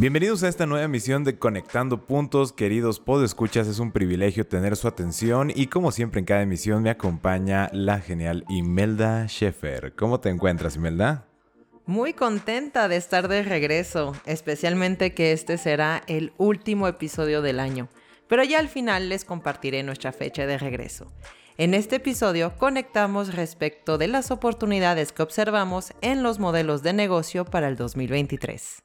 Bienvenidos a esta nueva emisión de Conectando Puntos, queridos podescuchas, es un privilegio tener su atención y como siempre en cada emisión me acompaña la genial Imelda Schaeffer. ¿Cómo te encuentras, Imelda? Muy contenta de estar de regreso, especialmente que este será el último episodio del año, pero ya al final les compartiré nuestra fecha de regreso. En este episodio conectamos respecto de las oportunidades que observamos en los modelos de negocio para el 2023.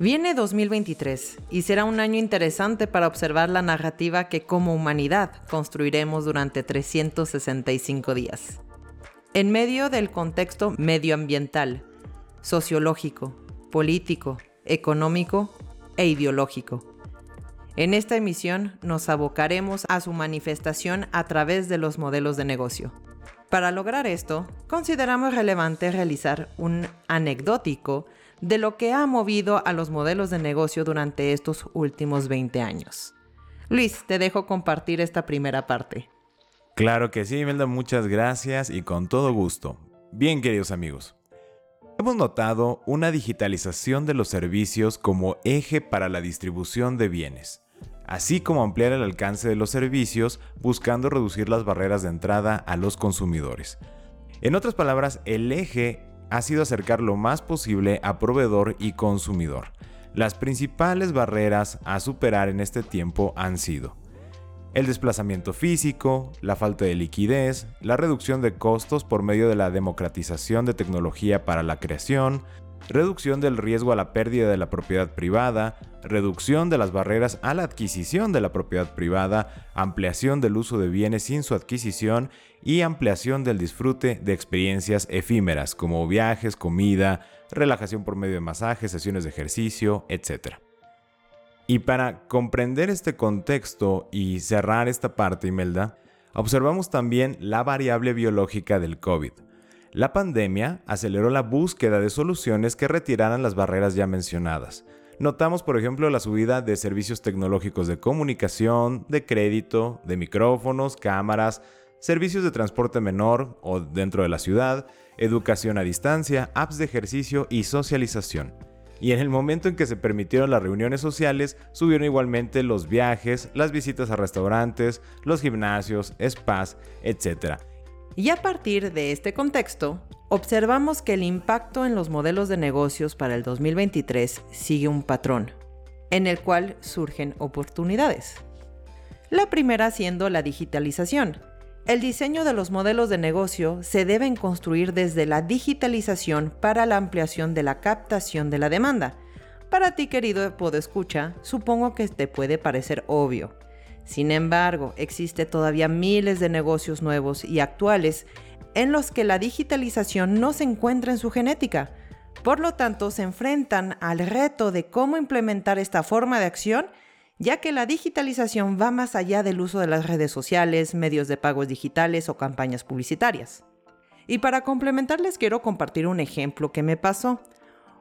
Viene 2023 y será un año interesante para observar la narrativa que como humanidad construiremos durante 365 días. En medio del contexto medioambiental, sociológico, político, económico e ideológico. En esta emisión nos abocaremos a su manifestación a través de los modelos de negocio. Para lograr esto, consideramos relevante realizar un anecdótico de lo que ha movido a los modelos de negocio durante estos últimos 20 años. Luis, te dejo compartir esta primera parte. Claro que sí, Imelda, muchas gracias y con todo gusto. Bien, queridos amigos. Hemos notado una digitalización de los servicios como eje para la distribución de bienes, así como ampliar el alcance de los servicios buscando reducir las barreras de entrada a los consumidores. En otras palabras, el eje ha sido acercar lo más posible a proveedor y consumidor. Las principales barreras a superar en este tiempo han sido el desplazamiento físico, la falta de liquidez, la reducción de costos por medio de la democratización de tecnología para la creación, reducción del riesgo a la pérdida de la propiedad privada, reducción de las barreras a la adquisición de la propiedad privada, ampliación del uso de bienes sin su adquisición y ampliación del disfrute de experiencias efímeras como viajes, comida, relajación por medio de masajes, sesiones de ejercicio, etc. Y para comprender este contexto y cerrar esta parte, Imelda, observamos también la variable biológica del COVID la pandemia aceleró la búsqueda de soluciones que retiraran las barreras ya mencionadas. Notamos, por ejemplo, la subida de servicios tecnológicos de comunicación, de crédito, de micrófonos, cámaras, servicios de transporte menor o dentro de la ciudad, educación a distancia, apps de ejercicio y socialización. Y en el momento en que se permitieron las reuniones sociales, subieron igualmente los viajes, las visitas a restaurantes, los gimnasios, spas, etc. Y a partir de este contexto, observamos que el impacto en los modelos de negocios para el 2023 sigue un patrón, en el cual surgen oportunidades. La primera siendo la digitalización. El diseño de los modelos de negocio se deben construir desde la digitalización para la ampliación de la captación de la demanda. Para ti, querido podescucha, supongo que te puede parecer obvio, sin embargo, existe todavía miles de negocios nuevos y actuales en los que la digitalización no se encuentra en su genética. Por lo tanto, se enfrentan al reto de cómo implementar esta forma de acción, ya que la digitalización va más allá del uso de las redes sociales, medios de pagos digitales o campañas publicitarias. Y para complementarles quiero compartir un ejemplo que me pasó.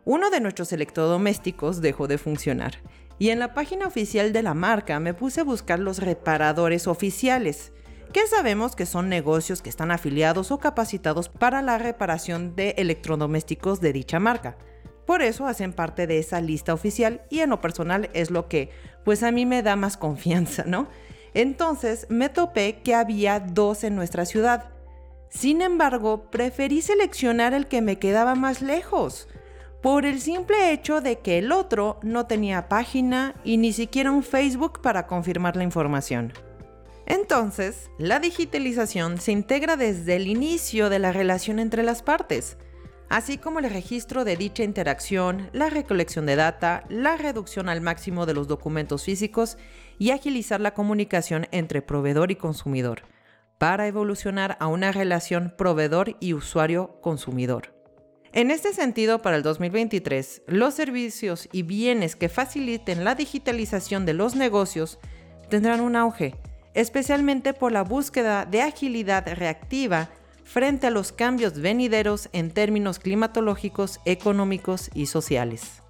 Uno de nuestros electrodomésticos dejó de funcionar y en la página oficial de la marca me puse a buscar los reparadores oficiales, que sabemos que son negocios que están afiliados o capacitados para la reparación de electrodomésticos de dicha marca. Por eso hacen parte de esa lista oficial y en lo personal es lo que pues a mí me da más confianza, ¿no? Entonces me topé que había dos en nuestra ciudad. Sin embargo, preferí seleccionar el que me quedaba más lejos por el simple hecho de que el otro no tenía página y ni siquiera un Facebook para confirmar la información. Entonces, la digitalización se integra desde el inicio de la relación entre las partes, así como el registro de dicha interacción, la recolección de data, la reducción al máximo de los documentos físicos y agilizar la comunicación entre proveedor y consumidor. para evolucionar a una relación proveedor y usuario-consumidor. En este sentido, para el 2023, los servicios y bienes que faciliten la digitalización de los negocios tendrán un auge, especialmente por la búsqueda de agilidad reactiva frente a los cambios venideros en términos climatológicos, económicos y sociales.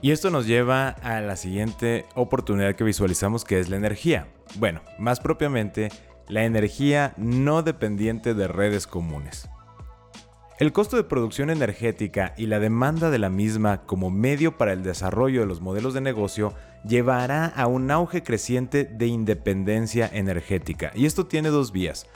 Y esto nos lleva a la siguiente oportunidad que visualizamos que es la energía. Bueno, más propiamente, la energía no dependiente de redes comunes. El costo de producción energética y la demanda de la misma como medio para el desarrollo de los modelos de negocio llevará a un auge creciente de independencia energética. Y esto tiene dos vías.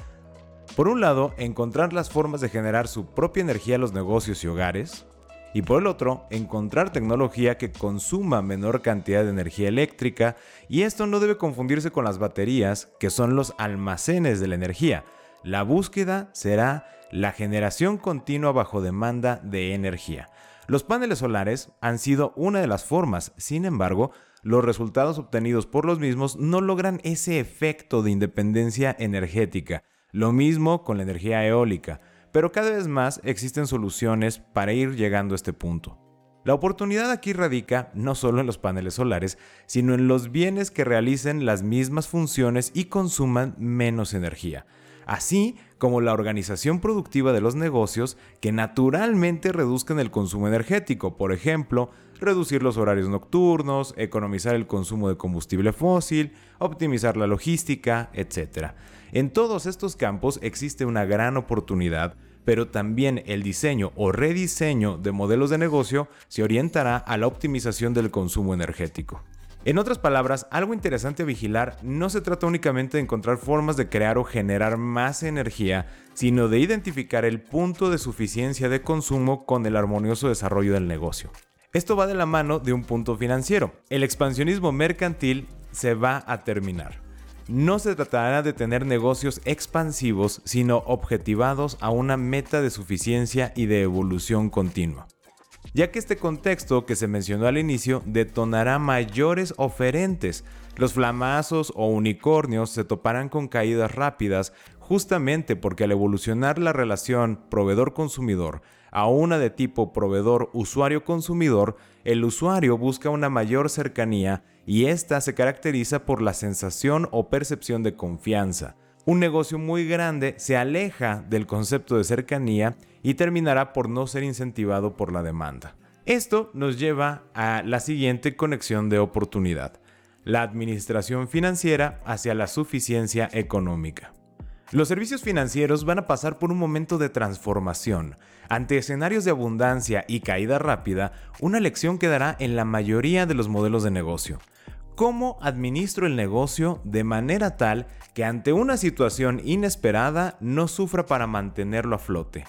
Por un lado, encontrar las formas de generar su propia energía a los negocios y hogares. Y por el otro, encontrar tecnología que consuma menor cantidad de energía eléctrica. Y esto no debe confundirse con las baterías, que son los almacenes de la energía. La búsqueda será la generación continua bajo demanda de energía. Los paneles solares han sido una de las formas, sin embargo, los resultados obtenidos por los mismos no logran ese efecto de independencia energética. Lo mismo con la energía eólica, pero cada vez más existen soluciones para ir llegando a este punto. La oportunidad aquí radica no solo en los paneles solares, sino en los bienes que realicen las mismas funciones y consuman menos energía así como la organización productiva de los negocios que naturalmente reduzcan el consumo energético, por ejemplo, reducir los horarios nocturnos, economizar el consumo de combustible fósil, optimizar la logística, etc. En todos estos campos existe una gran oportunidad, pero también el diseño o rediseño de modelos de negocio se orientará a la optimización del consumo energético. En otras palabras, algo interesante a vigilar no se trata únicamente de encontrar formas de crear o generar más energía, sino de identificar el punto de suficiencia de consumo con el armonioso desarrollo del negocio. Esto va de la mano de un punto financiero. El expansionismo mercantil se va a terminar. No se tratará de tener negocios expansivos, sino objetivados a una meta de suficiencia y de evolución continua ya que este contexto que se mencionó al inicio detonará mayores oferentes. Los flamazos o unicornios se toparán con caídas rápidas justamente porque al evolucionar la relación proveedor-consumidor a una de tipo proveedor-usuario-consumidor, el usuario busca una mayor cercanía y esta se caracteriza por la sensación o percepción de confianza un negocio muy grande se aleja del concepto de cercanía y terminará por no ser incentivado por la demanda. Esto nos lleva a la siguiente conexión de oportunidad, la administración financiera hacia la suficiencia económica. Los servicios financieros van a pasar por un momento de transformación. Ante escenarios de abundancia y caída rápida, una lección quedará en la mayoría de los modelos de negocio cómo administro el negocio de manera tal que ante una situación inesperada no sufra para mantenerlo a flote.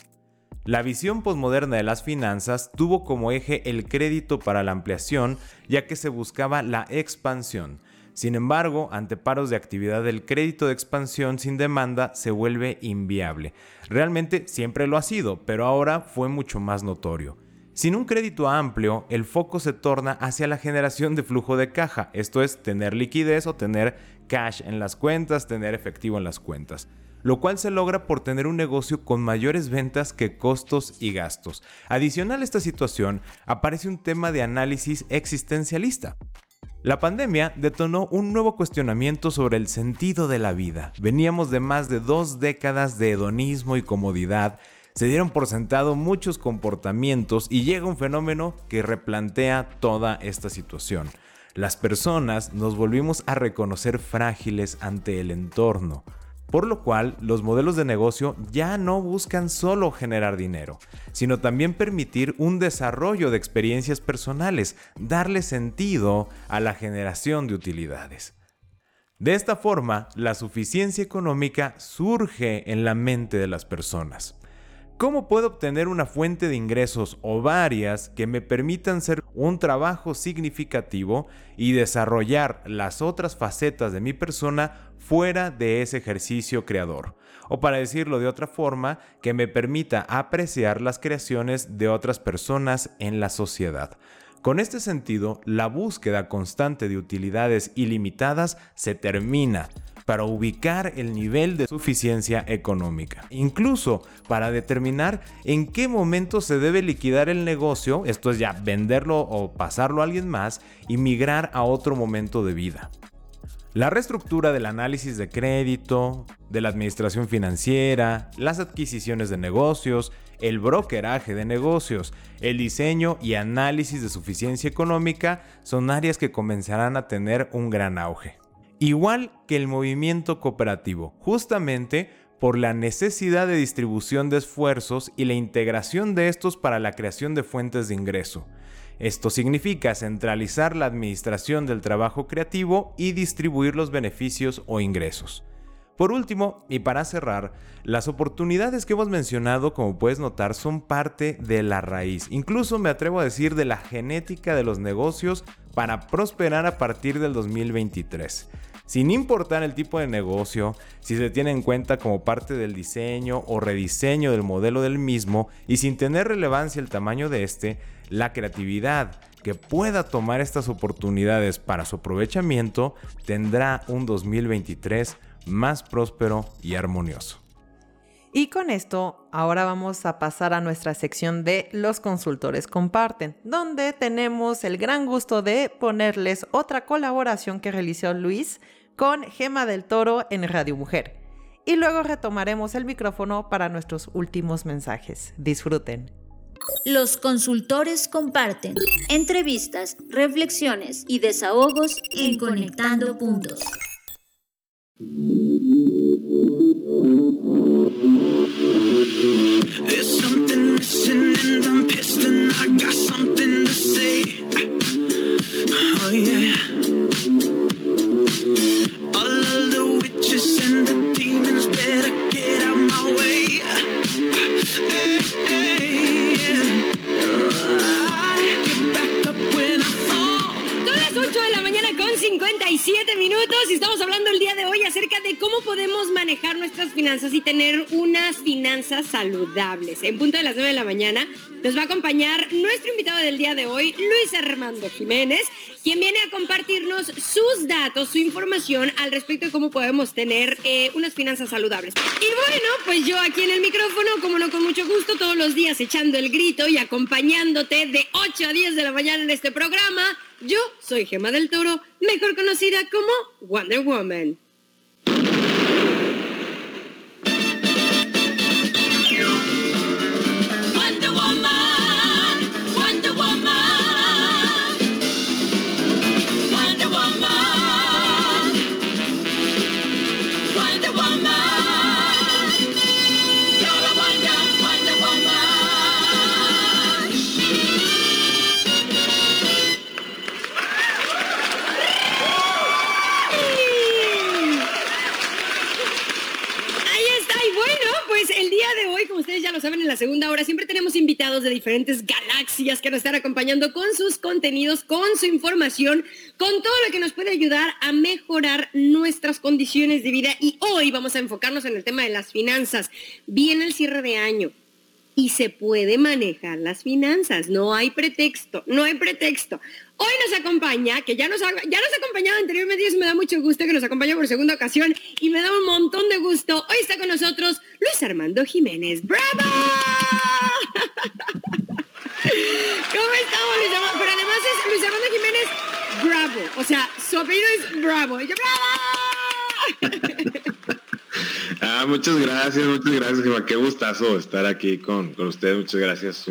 La visión posmoderna de las finanzas tuvo como eje el crédito para la ampliación, ya que se buscaba la expansión. Sin embargo, ante paros de actividad el crédito de expansión sin demanda se vuelve inviable. Realmente siempre lo ha sido, pero ahora fue mucho más notorio. Sin un crédito amplio, el foco se torna hacia la generación de flujo de caja, esto es tener liquidez o tener cash en las cuentas, tener efectivo en las cuentas, lo cual se logra por tener un negocio con mayores ventas que costos y gastos. Adicional a esta situación, aparece un tema de análisis existencialista. La pandemia detonó un nuevo cuestionamiento sobre el sentido de la vida. Veníamos de más de dos décadas de hedonismo y comodidad, se dieron por sentado muchos comportamientos y llega un fenómeno que replantea toda esta situación. Las personas nos volvimos a reconocer frágiles ante el entorno, por lo cual los modelos de negocio ya no buscan solo generar dinero, sino también permitir un desarrollo de experiencias personales, darle sentido a la generación de utilidades. De esta forma, la suficiencia económica surge en la mente de las personas. ¿Cómo puedo obtener una fuente de ingresos o varias que me permitan hacer un trabajo significativo y desarrollar las otras facetas de mi persona fuera de ese ejercicio creador? O para decirlo de otra forma, que me permita apreciar las creaciones de otras personas en la sociedad. Con este sentido, la búsqueda constante de utilidades ilimitadas se termina para ubicar el nivel de suficiencia económica, incluso para determinar en qué momento se debe liquidar el negocio, esto es ya venderlo o pasarlo a alguien más y migrar a otro momento de vida. La reestructura del análisis de crédito, de la administración financiera, las adquisiciones de negocios, el brokeraje de negocios, el diseño y análisis de suficiencia económica son áreas que comenzarán a tener un gran auge. Igual que el movimiento cooperativo, justamente por la necesidad de distribución de esfuerzos y la integración de estos para la creación de fuentes de ingreso. Esto significa centralizar la administración del trabajo creativo y distribuir los beneficios o ingresos. Por último, y para cerrar, las oportunidades que hemos mencionado, como puedes notar, son parte de la raíz. Incluso me atrevo a decir de la genética de los negocios para prosperar a partir del 2023 sin importar el tipo de negocio, si se tiene en cuenta como parte del diseño o rediseño del modelo del mismo y sin tener relevancia el tamaño de este, la creatividad que pueda tomar estas oportunidades para su aprovechamiento tendrá un 2023 más próspero y armonioso. Y con esto, ahora vamos a pasar a nuestra sección de Los consultores comparten, donde tenemos el gran gusto de ponerles otra colaboración que realizó Luis con Gema del Toro en Radio Mujer. Y luego retomaremos el micrófono para nuestros últimos mensajes. Disfruten. Los consultores comparten entrevistas, reflexiones y desahogos en Conectando Puntos. Hey, hey, yeah. Minutos y estamos hablando el día de hoy acerca de cómo podemos manejar nuestras finanzas y tener unas finanzas saludables. En punto de las 9 de la mañana nos va a acompañar nuestro invitado del día de hoy, Luis Armando Jiménez, quien viene a compartirnos sus datos, su información al respecto de cómo podemos tener eh, unas finanzas saludables. Y bueno, pues yo aquí en el micrófono, como no con mucho gusto, todos los días echando el grito y acompañándote de 8 a 10 de la mañana en este programa yo soy Gema del Toro, mejor conocida como Wonder Woman. Saben, en la segunda hora siempre tenemos invitados de diferentes galaxias que nos están acompañando con sus contenidos, con su información, con todo lo que nos puede ayudar a mejorar nuestras condiciones de vida. Y hoy vamos a enfocarnos en el tema de las finanzas. Viene el cierre de año y se puede manejar las finanzas. No hay pretexto, no hay pretexto. Hoy nos acompaña, que ya nos ha, ya nos ha acompañado anteriormente y me da mucho gusto que nos acompañe por segunda ocasión y me da un montón de gusto. Hoy está con nosotros Luis Armando Jiménez. ¡Bravo! ¿Cómo estamos, Luis Armando? Pero además es Luis Armando Jiménez Bravo. O sea, su apellido es Bravo. Y yo, ¡Bravo! ah, muchas gracias, muchas gracias, Qué gustazo estar aquí con, con ustedes. Muchas gracias.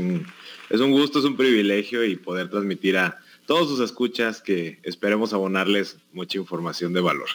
es un gusto, es un privilegio y poder transmitir a todos sus escuchas que esperemos abonarles mucha información de valor.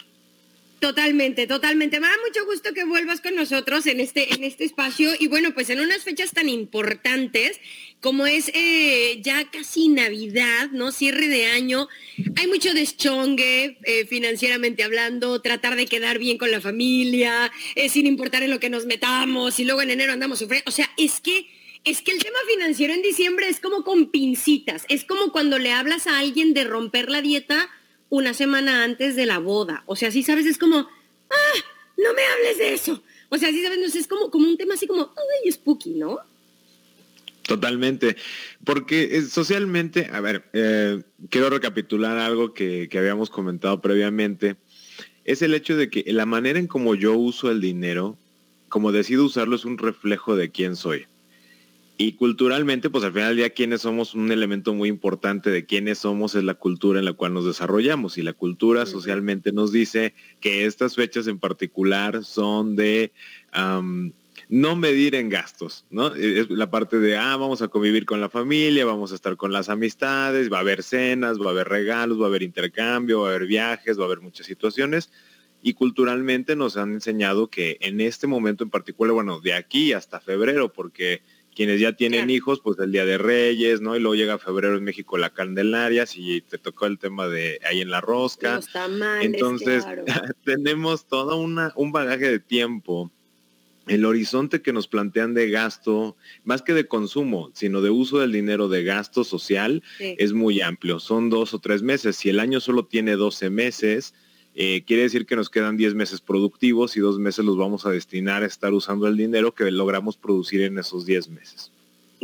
Totalmente, totalmente. Me da mucho gusto que vuelvas con nosotros en este, en este espacio y bueno, pues en unas fechas tan importantes como es eh, ya casi Navidad, ¿no? Cierre de año. Hay mucho deschongue eh, financieramente hablando, tratar de quedar bien con la familia, eh, sin importar en lo que nos metamos y luego en enero andamos sufriendo. O sea, es que es que el tema financiero en diciembre es como con pincitas. Es como cuando le hablas a alguien de romper la dieta una semana antes de la boda. O sea, si sabes, es como, ah, no me hables de eso. O sea, si sabes, es como, como un tema así como, ay, spooky, ¿no? Totalmente, porque eh, socialmente, a ver, eh, quiero recapitular algo que, que habíamos comentado previamente es el hecho de que la manera en como yo uso el dinero, como decido usarlo, es un reflejo de quién soy. Y culturalmente, pues al final del día, quiénes somos, un elemento muy importante de quiénes somos es la cultura en la cual nos desarrollamos. Y la cultura socialmente nos dice que estas fechas en particular son de no medir en gastos, ¿no? Es la parte de, ah, vamos a convivir con la familia, vamos a estar con las amistades, va a haber cenas, va a haber regalos, va a haber intercambio, va a haber viajes, va a haber muchas situaciones. Y culturalmente nos han enseñado que en este momento en particular, bueno, de aquí hasta febrero, porque quienes ya tienen hijos, pues el Día de Reyes, ¿no? Y luego llega febrero en México la Candelaria, si te tocó el tema de ahí en la rosca. Entonces, tenemos todo una, un bagaje de tiempo. El horizonte que nos plantean de gasto, más que de consumo, sino de uso del dinero de gasto social, es muy amplio. Son dos o tres meses. Si el año solo tiene 12 meses, eh, quiere decir que nos quedan 10 meses productivos y dos meses los vamos a destinar a estar usando el dinero que logramos producir en esos 10 meses.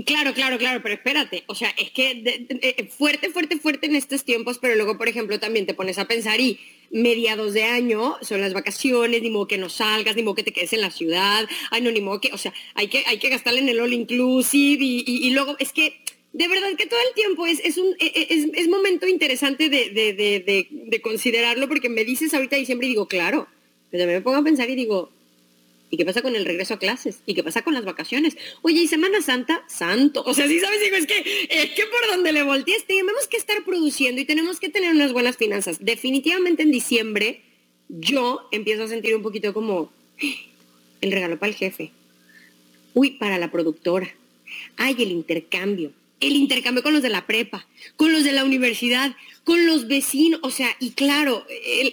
Claro, claro, claro, pero espérate, o sea, es que eh, fuerte, fuerte, fuerte en estos tiempos, pero luego, por ejemplo, también te pones a pensar y mediados de año son las vacaciones, ni modo que no salgas, ni modo que te quedes en la ciudad, ay no, ni modo que, o sea, hay que, hay que gastarle en el all inclusive y luego es que de verdad que todo el tiempo es, es un e, e, es, momento interesante de, considerarlo porque me dices ahorita diciembre y digo, claro, pero me pongo a pensar y digo, ¿y qué pasa con el regreso a clases? ¿Y qué pasa con las vacaciones? Oye, ¿y Semana Santa? Santo. O sea, sí sabes, digo, es que, es que por donde le voltees tenemos que estar produciendo y tenemos que tener unas buenas finanzas. Definitivamente en diciembre yo empiezo a sentir un poquito como el regalo para el jefe. Uy, para la productora. Ay, el intercambio el intercambio con los de la prepa, con los de la universidad, con los vecinos, o sea, y claro,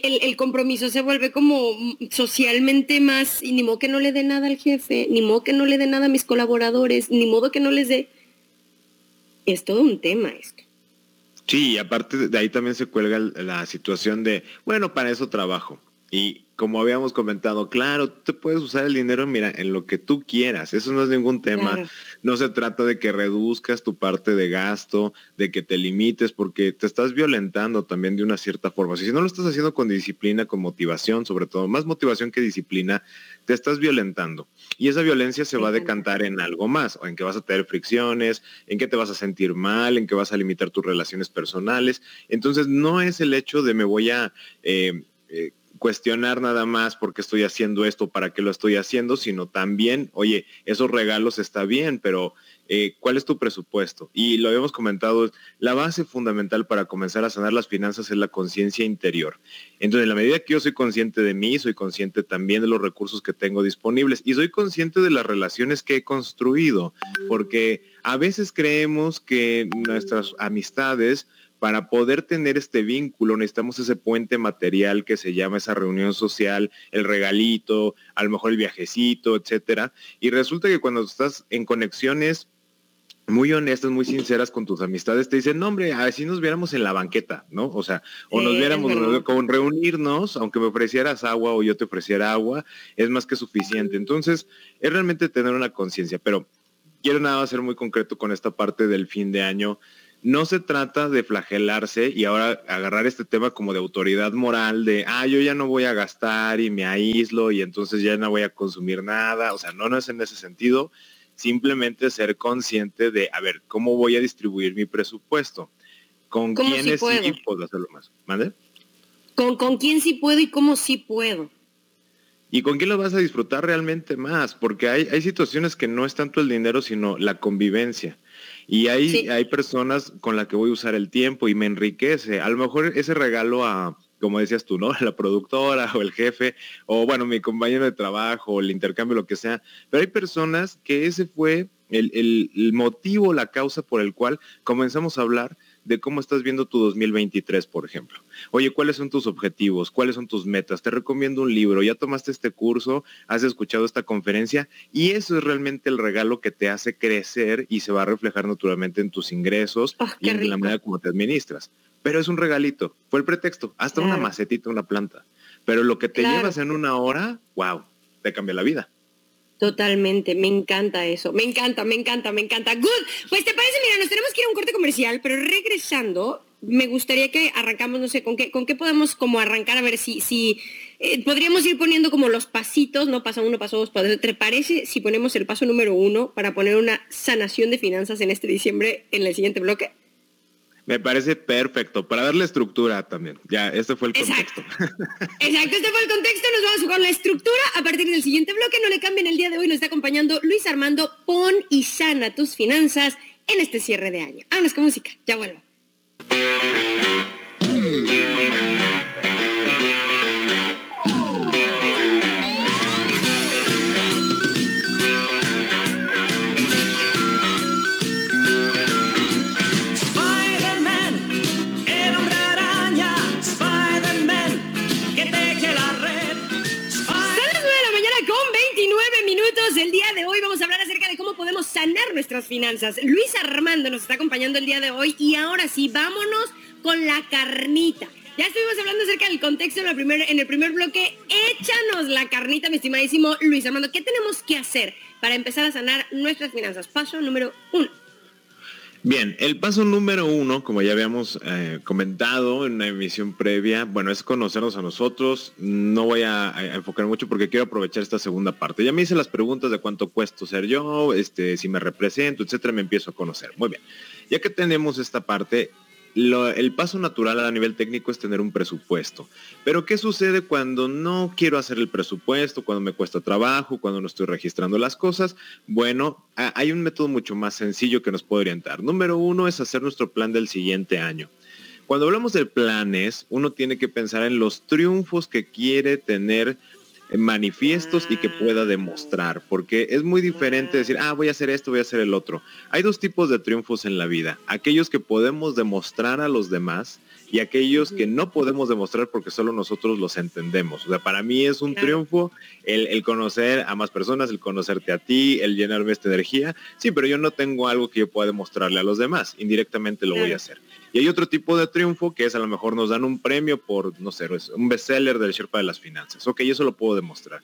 el, compromiso se vuelve como socialmente más, y ni modo que no le dé nada al jefe, ni modo que no le dé nada a mis colaboradores, ni modo que no les dé... Es todo un tema. Sí, y aparte de ahí también se cuelga la situación de, bueno, para eso trabajo. Y como habíamos comentado, claro, tú te puedes usar el dinero, mira, en lo que tú quieras, eso no es ningún tema. No se trata de que reduzcas tu parte de gasto, de que te limites, porque te estás violentando también de una cierta forma. Si no lo estás haciendo con disciplina, con motivación, sobre todo, más motivación que disciplina, te estás violentando. Y esa violencia se va a decantar en algo más, o en que vas a tener fricciones, en que te vas a sentir mal, en que vas a limitar tus relaciones personales. Entonces, no es el hecho de me voy a... Eh, eh, cuestionar nada más por qué estoy haciendo esto, para qué lo estoy haciendo, sino también, oye, esos regalos está bien, pero eh, ¿cuál es tu presupuesto? Y lo habíamos comentado, la base fundamental para comenzar a sanar las finanzas es la conciencia interior. Entonces, en la medida que yo soy consciente de mí, soy consciente también de los recursos que tengo disponibles y soy consciente de las relaciones que he construido, porque a veces creemos que nuestras amistades para poder tener este vínculo necesitamos ese puente material que se llama esa reunión social, el regalito, a lo mejor el viajecito, etcétera. Y resulta que cuando estás en conexiones muy honestas, muy sinceras con tus amistades, te dicen, no, hombre, así nos viéramos en la banqueta, ¿no? O sea, o nos viéramos con reunirnos, aunque me ofrecieras agua o yo te ofreciera agua, es más que suficiente. Entonces, es realmente tener una conciencia, pero quiero nada ser muy concreto con esta parte del fin de año no se trata de flagelarse y ahora agarrar este tema como de autoridad moral de, ah, yo ya no voy a gastar y me aíslo y entonces ya no voy a consumir nada. O sea, no, no es en ese sentido. Simplemente ser consciente de, a ver, ¿cómo voy a distribuir mi presupuesto? ¿Con quiénes sí puedo? hacerlo más? ¿Mande? ¿Con, ¿Con quién sí puedo y cómo sí puedo? ¿Y con quién lo vas a disfrutar realmente más? Porque hay, hay situaciones que no es tanto el dinero, sino la convivencia. Y hay, hay personas con las que voy a usar el tiempo y me enriquece. A lo mejor ese regalo a, como decías tú, ¿no? La productora o el jefe, o bueno, mi compañero de trabajo, el intercambio, lo que sea. Pero hay personas que ese fue el, el motivo, la causa por el cual comenzamos a hablar de cómo estás viendo tu 2023, por ejemplo. Oye, ¿cuáles son tus objetivos? ¿Cuáles son tus metas? Te recomiendo un libro, ya tomaste este curso, has escuchado esta conferencia y eso es realmente el regalo que te hace crecer y se va a reflejar naturalmente en tus ingresos ah, y en la manera como te administras. Pero es un regalito, fue el pretexto, hasta una macetita, una planta. Pero lo que te llevas en una hora, wow, te cambia la vida. Totalmente, me encanta eso, me encanta, me encanta, me encanta. Good, pues te parece, mira, nos tenemos que ir a un corte comercial, pero regresando, me gustaría que arrancamos, no sé, con qué, con qué podemos como arrancar, a ver si, si eh, podríamos ir poniendo como los pasitos, no pasa uno, paso dos, paso tres. ¿Te parece si ponemos el paso número uno para poner una sanación de finanzas en este diciembre en el siguiente bloque? Me parece perfecto, para darle estructura también. Ya, este fue el contexto. Exacto, este fue el contexto, nos vamos a jugar la estructura a partir del siguiente bloque. No le cambien el día de hoy, nos está acompañando Luis Armando. Pon y sana tus finanzas en este cierre de año. Vámonos con música, ya vuelvo. Sanar nuestras finanzas. Luis Armando nos está acompañando el día de hoy y ahora sí, vámonos con la carnita. Ya estuvimos hablando acerca del contexto en, en el primer bloque. Échanos la carnita, mi estimadísimo Luis Armando. ¿Qué tenemos que hacer para empezar a sanar nuestras finanzas? Paso número uno. Bien, el paso número uno, como ya habíamos eh, comentado en una emisión previa, bueno, es conocernos a nosotros. No voy a, enfocar mucho porque quiero aprovechar esta segunda parte. Ya me hice las preguntas de cuánto cuesto ser yo, este, si me represento, etcétera, me empiezo a conocer. Muy bien. Ya que tenemos esta parte, el paso natural a nivel técnico es tener un presupuesto. Pero ¿qué sucede cuando no quiero hacer el presupuesto, cuando me cuesta trabajo, cuando no estoy registrando las cosas? Bueno, hay un método mucho más sencillo que nos puede orientar. Número uno es hacer nuestro plan del siguiente año. Cuando hablamos de planes, uno tiene que pensar en los triunfos que quiere tener manifiestos y que pueda demostrar, porque es muy diferente decir, ah, voy a hacer esto, voy a hacer el otro. Hay dos tipos de triunfos en la vida, aquellos que podemos demostrar a los demás y aquellos que no podemos demostrar porque solo nosotros los entendemos. O sea, para mí es un triunfo el, conocer a más personas, el conocerte a ti, el llenarme esta energía. Sí, pero yo no tengo algo que yo pueda demostrarle a los demás. Indirectamente lo voy a hacer. Y hay otro tipo de triunfo que es a lo mejor nos dan un premio por, no sé, un bestseller del Sherpa de las finanzas. Ok, eso lo puedo demostrar.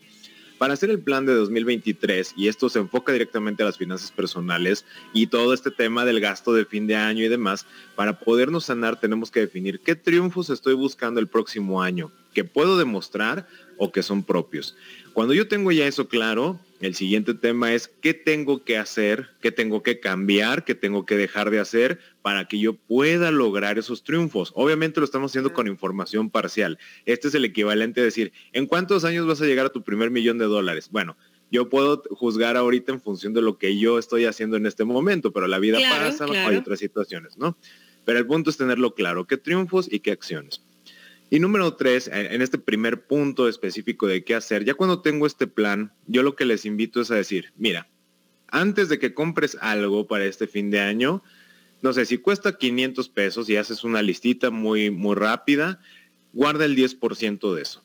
Para hacer el plan de 2023, y esto se enfoca directamente a las finanzas personales y todo este tema del gasto de fin de año y demás, para podernos sanar tenemos que definir qué triunfos estoy buscando el próximo año, que puedo demostrar o que son propios. Cuando yo tengo ya eso claro, el siguiente tema es qué tengo que hacer, qué tengo que cambiar, qué tengo que dejar de hacer para que yo pueda lograr esos triunfos. Obviamente lo estamos haciendo con información parcial. Este es el equivalente a decir, ¿en cuántos años vas a llegar a tu primer millón de dólares? Bueno, yo puedo juzgar ahorita en función de lo que yo estoy haciendo en este momento, pero la vida pasa, hay otras situaciones, ¿no? Pero el punto es tenerlo claro, qué triunfos y qué acciones. Y número tres, en este primer punto específico de qué hacer, ya cuando tengo este plan, yo lo que les invito es a decir, mira, antes de que compres algo para este fin de año, no sé, si cuesta 500 pesos y haces una listita muy, muy rápida, guarda el 10% de eso.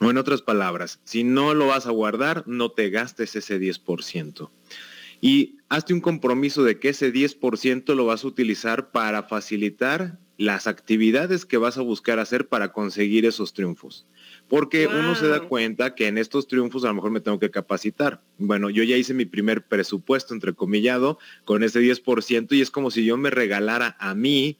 O en otras palabras, si no lo vas a guardar, no te gastes ese 10%. Y hazte un compromiso de que ese 10% lo vas a utilizar para facilitar las actividades que vas a buscar hacer para conseguir esos triunfos. Porque uno se da cuenta que en estos triunfos a lo mejor me tengo que capacitar. Bueno, yo ya hice mi primer presupuesto, entrecomillado, con ese 10% y es como si yo me regalara a mí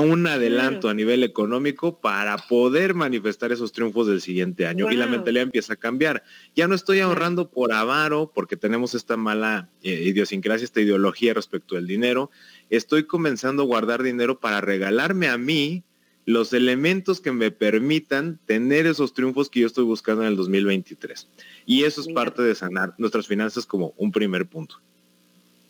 un adelanto a nivel económico para poder manifestar esos triunfos del siguiente año y la mentalidad empieza a cambiar. Ya no estoy ahorrando por avaro porque tenemos esta mala eh, idiosincrasia, esta ideología respecto al dinero. Estoy comenzando a guardar dinero para regalarme a mí los elementos que me permitan tener esos triunfos que yo estoy buscando en el 2023. Y eso es parte de sanar nuestras finanzas como un primer punto.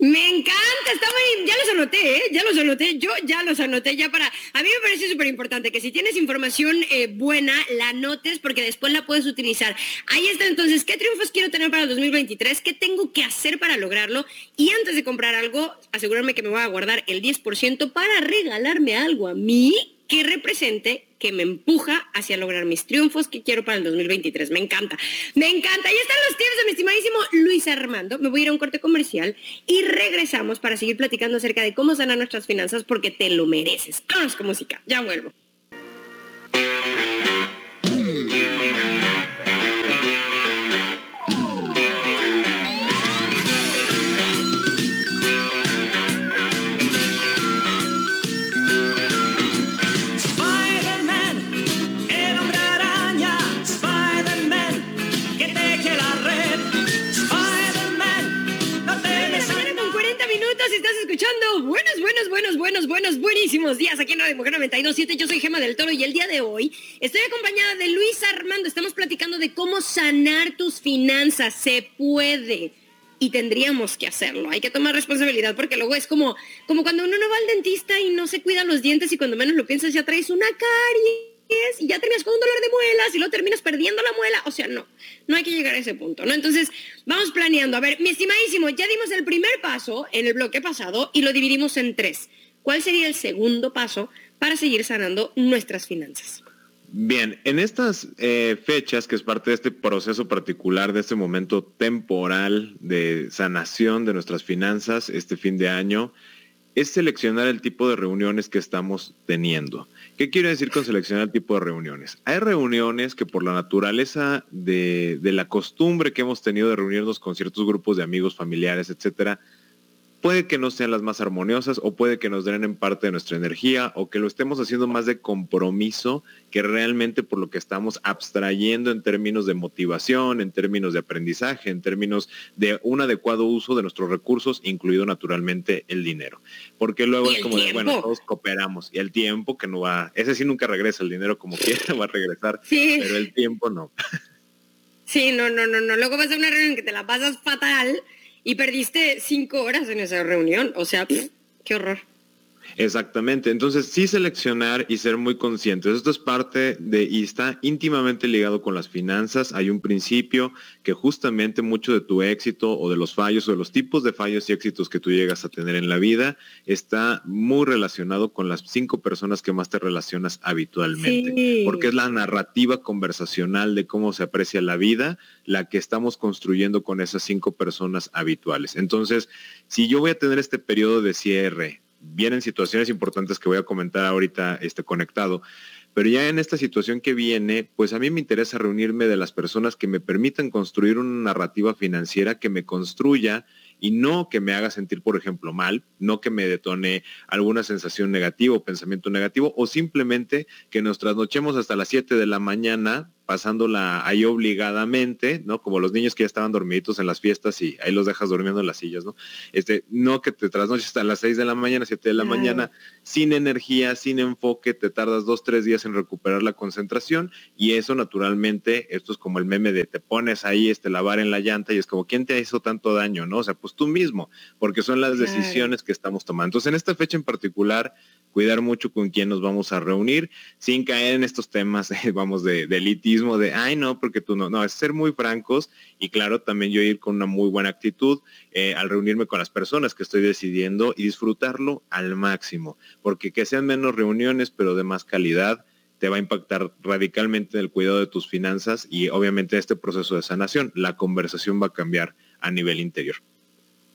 Me encanta, está muy, ya los anoté, ¿eh? ya los anoté, yo ya los anoté, ya para, a mí me parece súper importante que si tienes información eh, buena, la anotes porque después la puedes utilizar. Ahí está entonces, ¿qué triunfos quiero tener para el 2023? ¿Qué tengo que hacer para lograrlo? Y antes de comprar algo, asegurarme que me voy a guardar el 10% para regalarme algo a mí que represente, que me empuja hacia lograr mis triunfos que quiero para el 2023. Me encanta, me encanta. Ahí están los tips de mi estimadísimo Luis Armando. Me voy a ir a un corte comercial y regresamos para seguir platicando acerca de cómo sanar nuestras finanzas porque te lo mereces. Vamos con música, ya vuelvo. Del Toro y el día de hoy estoy acompañada de Luis Armando. Estamos platicando de cómo sanar tus finanzas. Se puede y tendríamos que hacerlo. Hay que tomar responsabilidad porque luego es como, como cuando uno no va al dentista y no se cuida los dientes y cuando menos lo piensas ya traes una caries y ya tenías con un dolor de muelas y lo terminas perdiendo la muela. O sea, no, no hay que llegar a ese punto, ¿no? Entonces, vamos planeando. A ver, mi estimadísimo, ya dimos el primer paso en el bloque pasado y lo dividimos en tres. ¿Cuál sería el segundo paso para seguir sanando nuestras finanzas? Bien, en estas eh, fechas, que es parte de este proceso particular, de este momento temporal de sanación de nuestras finanzas, este fin de año, es seleccionar el tipo de reuniones que estamos teniendo. ¿Qué quiero decir con seleccionar el tipo de reuniones? Hay reuniones que por la naturaleza de, de, la costumbre que hemos tenido de reunirnos con ciertos grupos de amigos, familiares, etcétera, puede que no sean las más armoniosas o puede que nos den en parte de nuestra energía o que lo estemos haciendo más de compromiso que realmente por lo que estamos abstrayendo en términos de motivación, en términos de aprendizaje, en términos de un adecuado uso de nuestros recursos, incluido naturalmente el dinero. Porque luego es como de, bueno, todos cooperamos y el tiempo que no va, ese sí nunca regresa, el dinero como quiera va a regresar, pero el tiempo no. Sí, no, no, no, no. Luego vas a una reunión que te la pasas fatal y perdiste cinco horas en esa reunión. O sea, qué horror. Exactamente. Entonces, sí seleccionar y ser muy conscientes. Esto es parte de, y está íntimamente ligado con las finanzas. Hay un principio que justamente mucho de tu éxito o de los fallos o de los tipos de fallos y éxitos que tú llegas a tener en la vida está muy relacionado con las cinco personas que más te relacionas habitualmente. Porque es la narrativa conversacional de cómo se aprecia la vida la que estamos construyendo con esas cinco personas habituales. Entonces, si yo voy a tener este periodo de cierre, vienen situaciones importantes que voy a comentar ahorita este, conectado. Pero ya en esta situación que viene, pues a mí me interesa reunirme de las personas que me permitan construir una narrativa financiera que me construya y no que me haga sentir, por ejemplo, mal, no que me detone alguna sensación negativa o pensamiento negativo, o simplemente que nos trasnochemos hasta las 7 de la mañana pasándola ahí obligadamente, ¿no? Como los niños que ya estaban dormiditos en las fiestas y ahí los dejas durmiendo en las sillas, ¿no? Este, no que te trasnoches hasta las 6 de la mañana, 7 de la mañana, sin energía, sin enfoque, te tardas dos, tres días en recuperar la concentración y eso naturalmente, esto es como el meme de te pones ahí este lavar en la llanta y es como, ¿quién te hizo tanto daño, no? O sea, pues tú mismo, porque son las decisiones que estamos tomando. Entonces, en esta fecha en particular, cuidar mucho con quién nos vamos a reunir, sin caer en estos temas, vamos, de, elitismo, de, ay, no, porque tú no, no, es ser muy francos y claro, también yo ir con una muy buena actitud eh, al reunirme con las personas que estoy decidiendo y disfrutarlo al máximo, porque que sean menos reuniones, pero de más calidad, te va a impactar radicalmente en el cuidado de tus finanzas y obviamente este proceso de sanación. La conversación va a cambiar a nivel interior.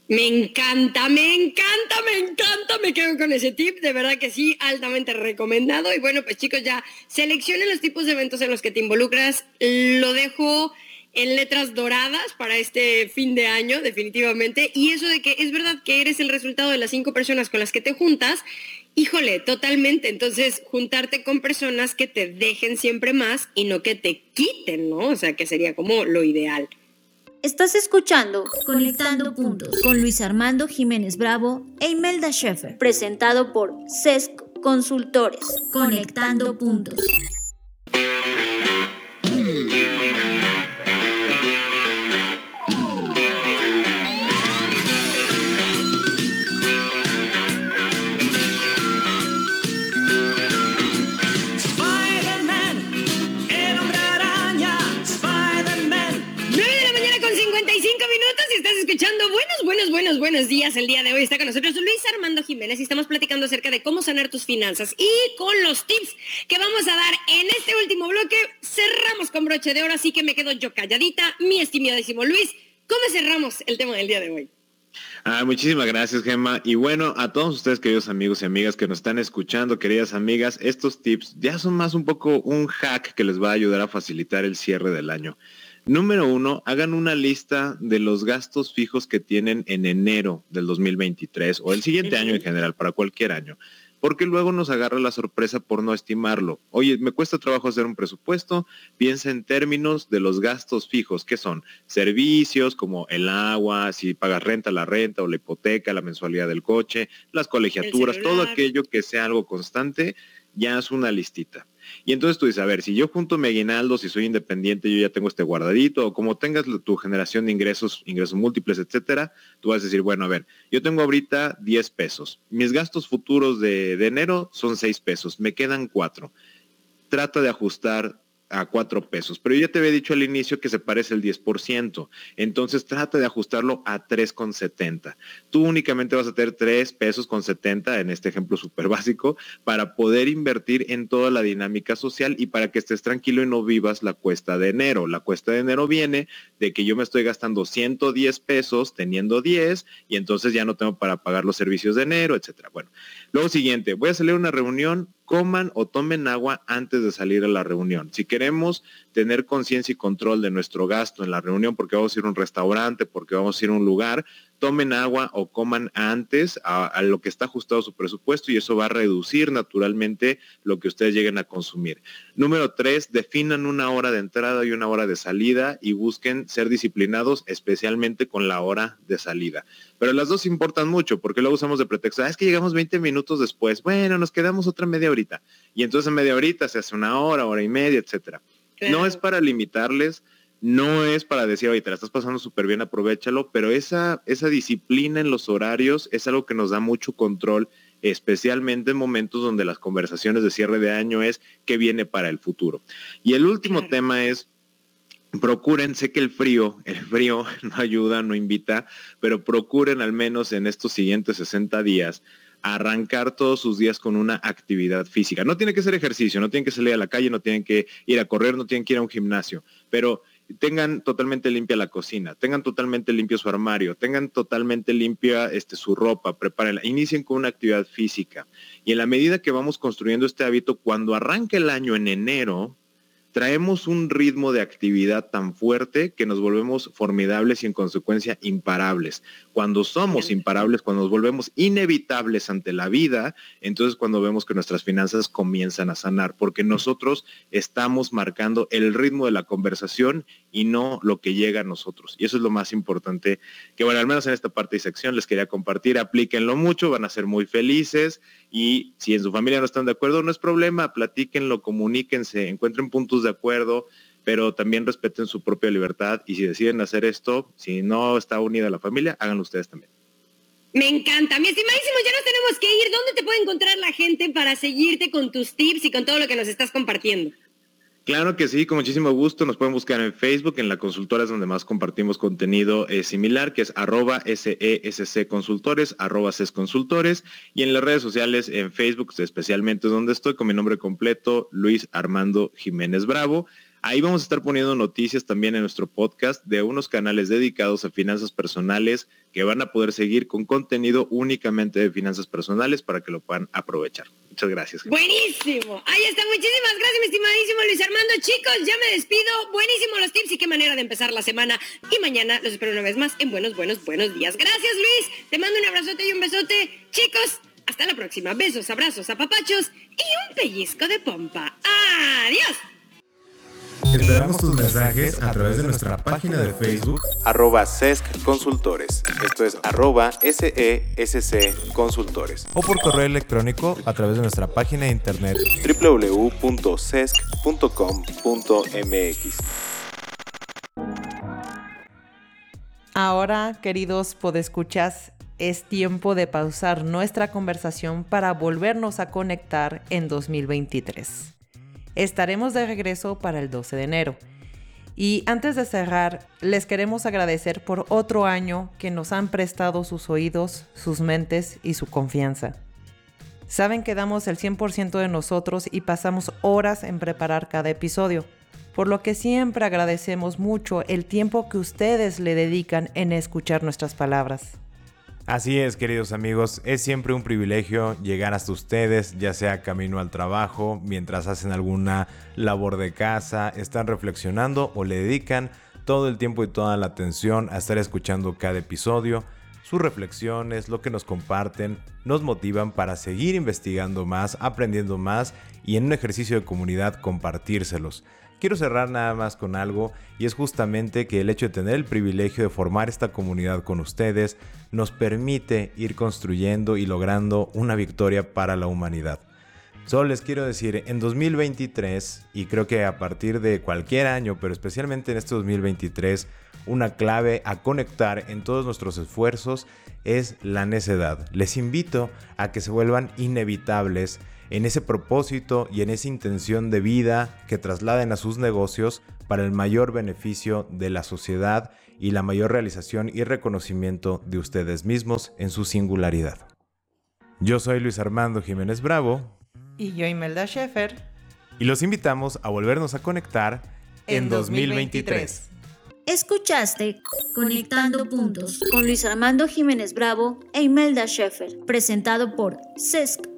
Me encanta, me encanta, me encanta, me quedo con ese tip, de verdad que sí, altamente recomendado. Y bueno, pues chicos, ya seleccionen los tipos de eventos en los que te involucras. Lo dejo en letras doradas para este fin de año, definitivamente. Y eso de que es verdad que eres el resultado de las cinco personas con las que te juntas, híjole, totalmente. Entonces, juntarte con personas que te dejen siempre más y no que te quiten, ¿no? O sea, que sería como lo ideal. Estás escuchando Conectando Puntos con Luis Armando Jiménez Bravo e Imelda Schaeffer, presentado por CESC Consultores. Conectando Puntos. Buenos, buenos, buenos días. El día de hoy está con nosotros Luis Armando Jiménez y estamos platicando acerca de cómo sanar tus finanzas y con los tips que vamos a dar en este último bloque. Cerramos con broche de oro, así que me quedo yo calladita. Mi estimadísimo Luis, ¿cómo cerramos el tema del día de hoy? Ah, muchísimas gracias, Gemma. Y bueno, a todos ustedes, queridos amigos y amigas que nos están escuchando, queridas amigas, estos tips ya son más un poco un hack que les va a ayudar a facilitar el cierre del año. Número uno, hagan una lista de los gastos fijos que tienen en enero del 2023 o el siguiente año en general, para cualquier año. porque luego nos agarra la sorpresa por no estimarlo. Oye, me cuesta trabajo hacer un presupuesto, piensa en términos de los gastos fijos, que son servicios como el agua, si pagas renta, la renta o la hipoteca, la mensualidad del coche, las colegiaturas, todo aquello que sea algo constante, ya es una listita. Y entonces tú dices, a ver, si yo junto mi aguinaldo, si soy independiente, yo ya tengo este guardadito, o como tengas tu generación de ingresos, ingresos múltiples, etcétera, tú vas a decir, bueno, a ver, yo tengo ahorita 10 pesos. Mis gastos futuros de, de enero son 6 pesos, me quedan 4. Trata de ajustar a cuatro pesos. Pero ya te había dicho al inicio que se parece el 10%. Entonces trata de ajustarlo a 3,70. Tú únicamente vas a tener 3 pesos con 70 en este ejemplo súper básico para poder invertir en toda la dinámica social y para que estés tranquilo y no vivas la cuesta de enero. La cuesta de enero viene de que yo me estoy gastando 110 pesos teniendo 10 y entonces ya no tengo para pagar los servicios de enero, etcétera. Bueno, luego siguiente, voy a salir a una reunión coman o tomen agua antes de salir a la reunión. Si queremos tener conciencia y control de nuestro gasto en la reunión, porque vamos a ir a un restaurante, porque vamos a ir a un lugar, tomen agua o coman antes a, lo que está ajustado su presupuesto y eso va a reducir naturalmente lo que ustedes lleguen a consumir. Número tres, definan una hora de entrada y una hora de salida y busquen ser disciplinados, especialmente con la hora de salida. Pero las dos importan mucho porque luego usamos de pretexto, ah, es que llegamos 20 minutos después, bueno, nos quedamos otra media horita y entonces en media horita se hace una hora, hora y media, etcétera. No es para limitarles, no es para decir, oye, te la estás pasando súper bien, aprovechalo, pero esa, esa disciplina en los horarios es algo que nos da mucho control, especialmente en momentos donde las conversaciones de cierre de año es qué viene para el futuro. Y el último tema es, procuren, sé que el frío, el frío no ayuda, no invita, pero procuren al menos en estos siguientes 60 días arrancar todos sus días con una actividad física. No tiene que ser ejercicio, no tienen que salir a la calle, no tienen que ir a correr, no tienen que ir a un gimnasio, pero tengan totalmente limpia la cocina, tengan totalmente limpio su armario, tengan totalmente limpia este, su ropa, prepárenla, inicien con una actividad física. Y en la medida que vamos construyendo este hábito, cuando arranque el año en enero, traemos un ritmo de actividad tan fuerte que nos volvemos formidables y en consecuencia imparables. Cuando somos imparables, cuando nos volvemos inevitables ante la vida, entonces cuando vemos que nuestras finanzas comienzan a sanar, porque nosotros estamos marcando el ritmo de la conversación y no lo que llega a nosotros. Y eso es lo más importante que, bueno, al menos en esta parte de sección les quería compartir. Aplíquenlo mucho, van a ser muy felices y si en su familia no están de acuerdo, no es problema, platíquenlo, comuníquense, encuentren puntos de acuerdo, pero también respeten su propia libertad y si deciden hacer esto, si no está unida la familia, háganlo ustedes también. Me encanta. Mi estimadísimo, ya nos tenemos que ir. ¿Dónde te puede encontrar la gente para seguirte con tus tips y con todo lo que nos estás compartiendo? Claro que sí, con muchísimo gusto. Nos pueden buscar en Facebook, en la consultora es donde más compartimos contenido eh, similar, que es arroba SESC Consultores, arroba CES Consultores, y en las redes sociales, en Facebook, especialmente donde estoy, con mi nombre completo, Luis Armando Jiménez Bravo. Ahí vamos a estar poniendo noticias también en nuestro podcast de unos canales dedicados a finanzas personales que van a poder seguir con contenido únicamente de finanzas personales para que lo puedan aprovechar. Muchas gracias. Buenísimo. Ahí está. Muchísimas gracias, mi estimadísimo Luis Armando. Chicos, ya me despido. Buenísimo los tips y qué manera de empezar la semana. Y mañana los espero una vez más en buenos, buenos, buenos días. Gracias, Luis. Te mando un abrazote y un besote. Chicos, hasta la próxima. Besos, abrazos, apapachos y un pellizco de pompa. Adiós. Esperamos tus mensajes a través de nuestra página de Facebook arroba SESC Consultores. Esto es arroba SESC Consultores. O por correo electrónico a través de nuestra página de internet www.sesc.com.mx. Ahora, queridos podescuchas, es tiempo de pausar nuestra conversación para volvernos a conectar en 2023. Estaremos de regreso para el 12 de enero. Y antes de cerrar, les queremos agradecer por otro año que nos han prestado sus oídos, sus mentes y su confianza. Saben que damos el 100% de nosotros y pasamos horas en preparar cada episodio, por lo que siempre agradecemos mucho el tiempo que ustedes le dedican en escuchar nuestras palabras. Así es, queridos amigos, es siempre un privilegio llegar hasta ustedes, ya sea camino al trabajo, mientras hacen alguna labor de casa, están reflexionando o le dedican todo el tiempo y toda la atención a estar escuchando cada episodio. sus reflexiones, lo que nos comparten, nos motivan para seguir investigando más, aprendiendo más y en un ejercicio de comunidad compartírselos. Quiero cerrar nada más con algo y es justamente que el hecho de tener el privilegio de formar esta comunidad con ustedes nos permite ir construyendo y logrando una victoria para la humanidad. Solo les quiero decir, en 2023, y creo que a partir de cualquier año, pero especialmente en este 2023, una clave a conectar en todos nuestros esfuerzos es la necedad. Les invito a que se vuelvan inevitables en ese propósito y en esa intención de vida que trasladen a sus negocios para el mayor beneficio de la sociedad y la mayor realización y reconocimiento de ustedes mismos en su singularidad. Yo soy Luis Armando Jiménez Bravo y yo Imelda Schaefer. Y los invitamos a volvernos a conectar en, 2023. Escuchaste Conectando Puntos con Luis Armando Jiménez Bravo e Imelda Schaefer, presentado por CESC